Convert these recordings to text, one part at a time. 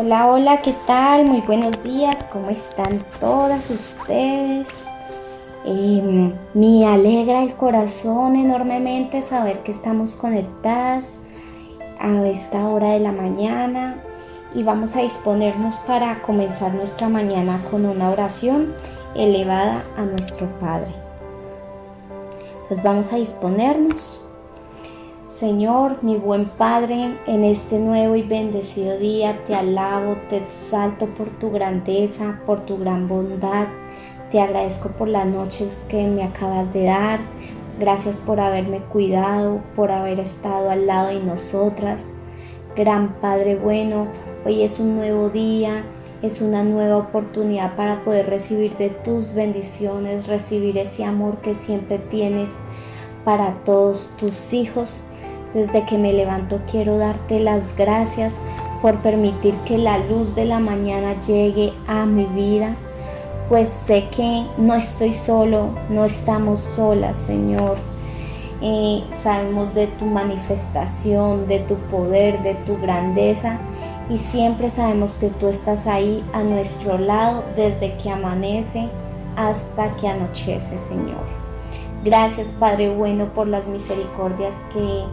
Hola, hola, ¿qué tal? Muy buenos días, ¿cómo están todas ustedes? Em, me alegra el corazón enormemente saber que estamos conectadas a esta hora de la mañana y vamos a disponernos para comenzar nuestra mañana con una oración elevada a nuestro Padre. Entonces vamos a disponernos. Señor, mi buen Padre, en este nuevo y bendecido día te alabo, te exalto por tu grandeza, por tu gran bondad. Te agradezco por las noches que me acabas de dar. Gracias por haberme cuidado, por haber estado al lado de nosotras. Gran Padre bueno, hoy es un nuevo día, es una nueva oportunidad para poder recibir de tus bendiciones, recibir ese amor que siempre tienes para todos tus hijos. Desde que me levanto quiero darte las gracias por permitir que la luz de la mañana llegue a mi vida, pues sé que no estoy solo, no estamos solas, Señor. Eh, sabemos de tu manifestación, de tu poder, de tu grandeza y siempre sabemos que tú estás ahí a nuestro lado desde que amanece hasta que anochece, Señor. Gracias, Padre bueno, por las misericordias que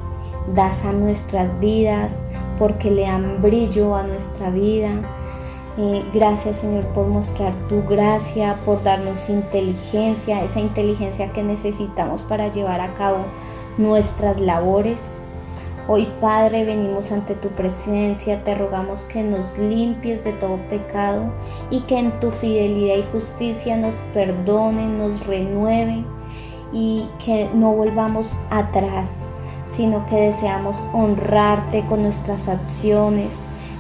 das a nuestras vidas, porque le dan brillo a nuestra vida. Eh, gracias Señor por mostrar tu gracia, por darnos inteligencia, esa inteligencia que necesitamos para llevar a cabo nuestras labores. Hoy Padre venimos ante tu presencia, te rogamos que nos limpies de todo pecado y que en tu fidelidad y justicia nos perdone, nos renueve y que no volvamos atrás, sino que deseamos honrarte con nuestras acciones.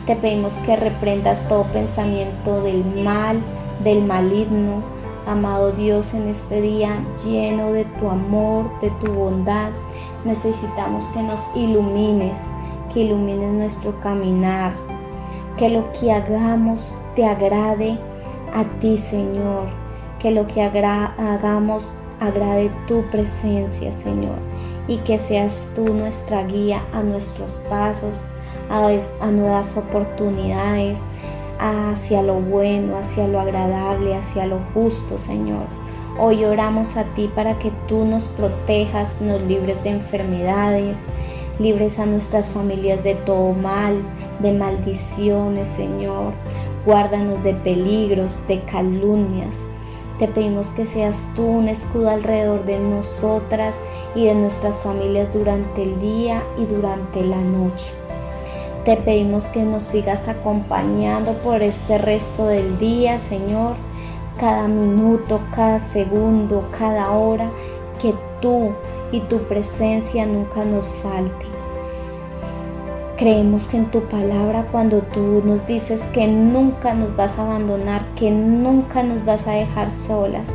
Te pedimos que reprendas todo pensamiento del mal, del maligno. Amado Dios, en este día lleno de tu amor, de tu bondad, necesitamos que nos ilumines, que ilumines nuestro caminar, que lo que hagamos te agrade a ti, Señor, que lo que hagamos agrade tu presencia, Señor y que seas tú nuestra guía a nuestros pasos, a, nuevas oportunidades, hacia lo bueno, hacia lo agradable, hacia lo justo, Señor. Hoy oramos a ti para que tú nos protejas, nos libres de enfermedades, libres a nuestras familias de todo mal, de maldiciones, Señor. Guárdanos de peligros, de calumnias. Te pedimos que seas tú un escudo alrededor de nosotras y de nuestras familias durante el día y durante la noche. Te pedimos que nos sigas acompañando por este resto del día, Señor, cada minuto, cada segundo, cada hora, que tú y tu presencia nunca nos falte. Creemos que en tu palabra cuando tú nos dices que nunca nos vas a abandonar, que nunca nos vas a dejar solas,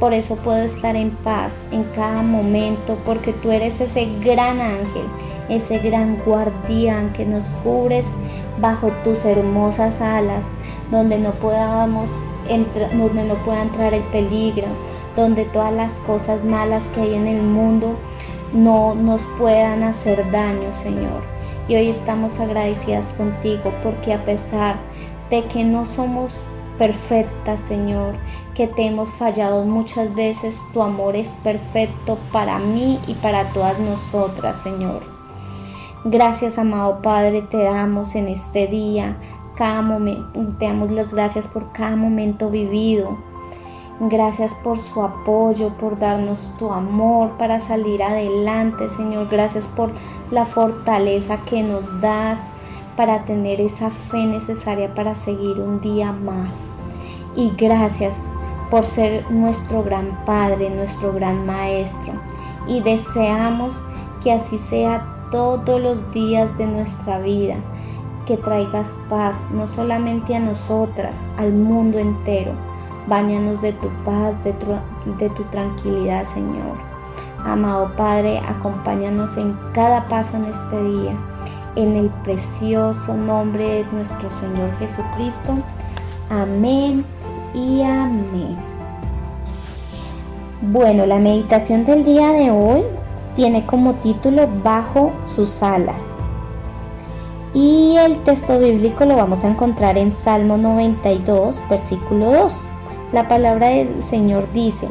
por eso puedo estar en paz en cada momento, porque tú eres ese gran ángel, ese gran guardián que nos cubres bajo tus hermosas alas, donde no podamos donde no pueda entrar el peligro, donde todas las cosas malas que hay en el mundo no nos puedan hacer daño, Señor. Y hoy estamos agradecidas contigo porque a pesar de que no somos perfectas, Señor, que te hemos fallado muchas veces, tu amor es perfecto para mí y para todas nosotras, Señor. Gracias, amado Padre, te damos en este día, cada momento, te damos las gracias por cada momento vivido. Gracias por su apoyo, por darnos tu amor para salir adelante, Señor. Gracias por la fortaleza que nos das para tener esa fe necesaria para seguir un día más. Y gracias por ser nuestro gran Padre, nuestro gran Maestro. Y deseamos que así sea todos los días de nuestra vida, que traigas paz no solamente a nosotras, al mundo entero. Báñanos de tu paz, de tu, de tu tranquilidad, Señor. Amado Padre, acompáñanos en cada paso en este día. En el precioso nombre de nuestro Señor Jesucristo. Amén y amén. Bueno, la meditación del día de hoy tiene como título Bajo sus alas. Y el texto bíblico lo vamos a encontrar en Salmo 92, versículo 2. La palabra del Señor dice,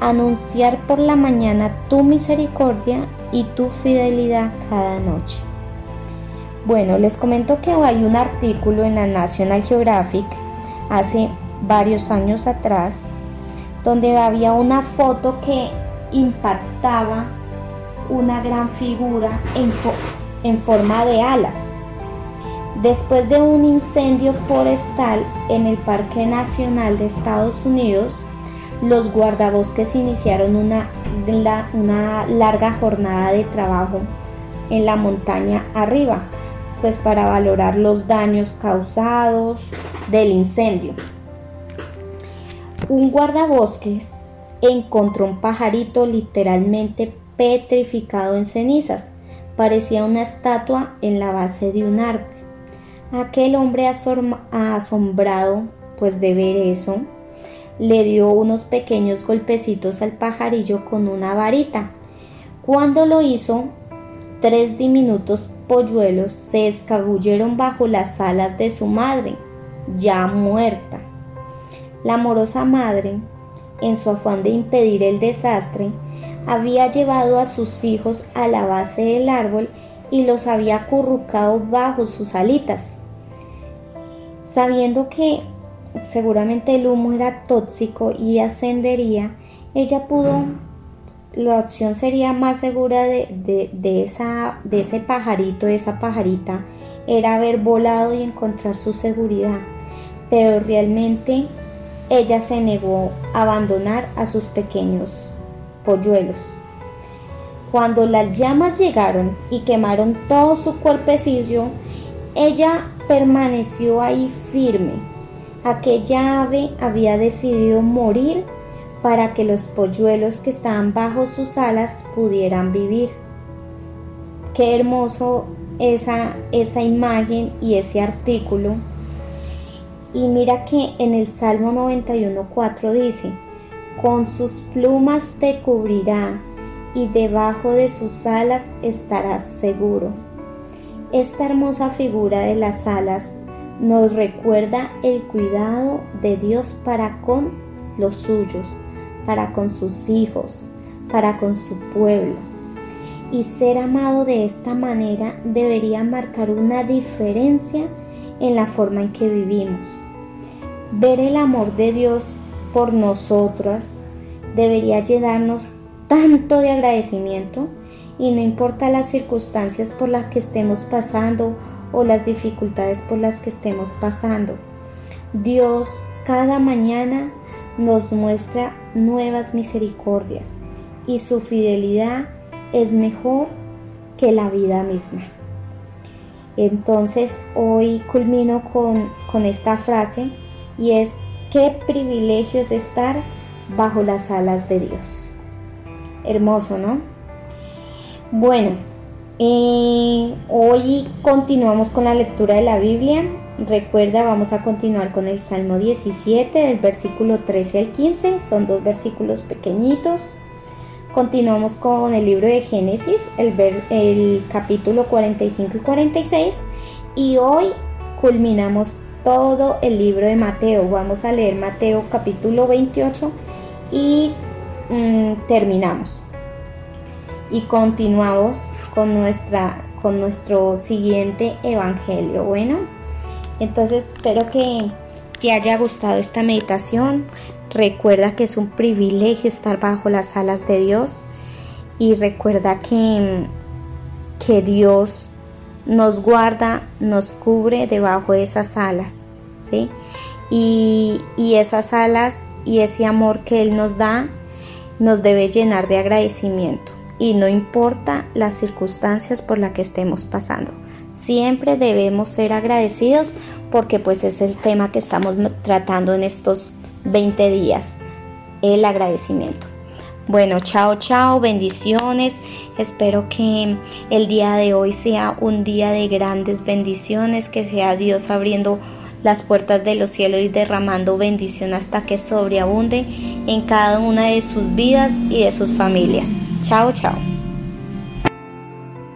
anunciar por la mañana tu misericordia y tu fidelidad cada noche. Bueno, les comento que hay un artículo en la National Geographic hace varios años atrás donde había una foto que impactaba una gran figura en, forma de alas. Después de un incendio forestal en el Parque Nacional de Estados Unidos, los guardabosques iniciaron una larga jornada de trabajo en la montaña arriba, pues para valorar los daños causados del incendio. Un guardabosques encontró un pajarito literalmente petrificado en cenizas. Parecía una estatua en la base de un árbol. Aquel hombre asombrado, pues de ver eso, le dio unos pequeños golpecitos al pajarillo con una varita. Cuando lo hizo, tres diminutos polluelos se escabulleron bajo las alas de su madre, ya muerta. La amorosa madre, en su afán de impedir el desastre, había llevado a sus hijos a la base del árbol y los había acurrucado bajo sus alitas Sabiendo que seguramente el humo era tóxico y ascendería, ella pudo, la opción sería más segura de, esa, de ese pajarito, de esa pajarita, era haber volado y encontrar su seguridad. Pero realmente ella se negó a abandonar a sus pequeños polluelos. Cuando las llamas llegaron y quemaron todo su cuerpecillo, ella permaneció ahí firme. Aquella ave había decidido morir para que los polluelos que estaban bajo sus alas pudieran vivir. Qué hermoso esa, esa imagen y ese artículo. Y mira que en el Salmo 91.4 dice, con sus plumas te cubrirá y debajo de sus alas estarás seguro. Esta hermosa figura de las alas nos recuerda el cuidado de Dios para con los suyos, para con sus hijos, para con su pueblo. Y ser amado de esta manera debería marcar una diferencia en la forma en que vivimos. Ver el amor de Dios por nosotras debería llenarnos tanto de agradecimiento y no importa las circunstancias por las que estemos pasando o las dificultades por las que estemos pasando. Dios cada mañana nos muestra nuevas misericordias y su fidelidad es mejor que la vida misma. Entonces hoy culmino con, con esta frase y es qué privilegio es estar bajo las alas de Dios. Hermoso, ¿no? Bueno, eh, hoy continuamos con la lectura de la Biblia. Recuerda, vamos a continuar con el Salmo 17, del versículo 13 al 15. Son dos versículos pequeñitos. Continuamos con el libro de Génesis, el, capítulo 45 y 46. Y hoy culminamos todo el libro de Mateo. Vamos a leer Mateo capítulo 28 y mm, terminamos y continuamos con, nuestra, con nuestro siguiente evangelio. Bueno, entonces espero que te haya gustado esta meditación. Recuerda que es un privilegio estar bajo las alas de Dios y recuerda que, que Dios nos guarda, nos cubre debajo de esas alas. ¿sí? Y, y esas alas y ese amor que Él nos da nos debe llenar de agradecimiento y no importa las circunstancias por las que estemos pasando. Siempre debemos ser agradecidos porque pues es el tema que estamos tratando en estos 20 días, el agradecimiento. Bueno, chao, chao, bendiciones. Espero que el día de hoy sea un día de grandes bendiciones, que sea Dios abriendo las puertas de los cielos y derramando bendición hasta que sobreabunde en cada una de sus vidas y de sus familias. Chao, chao.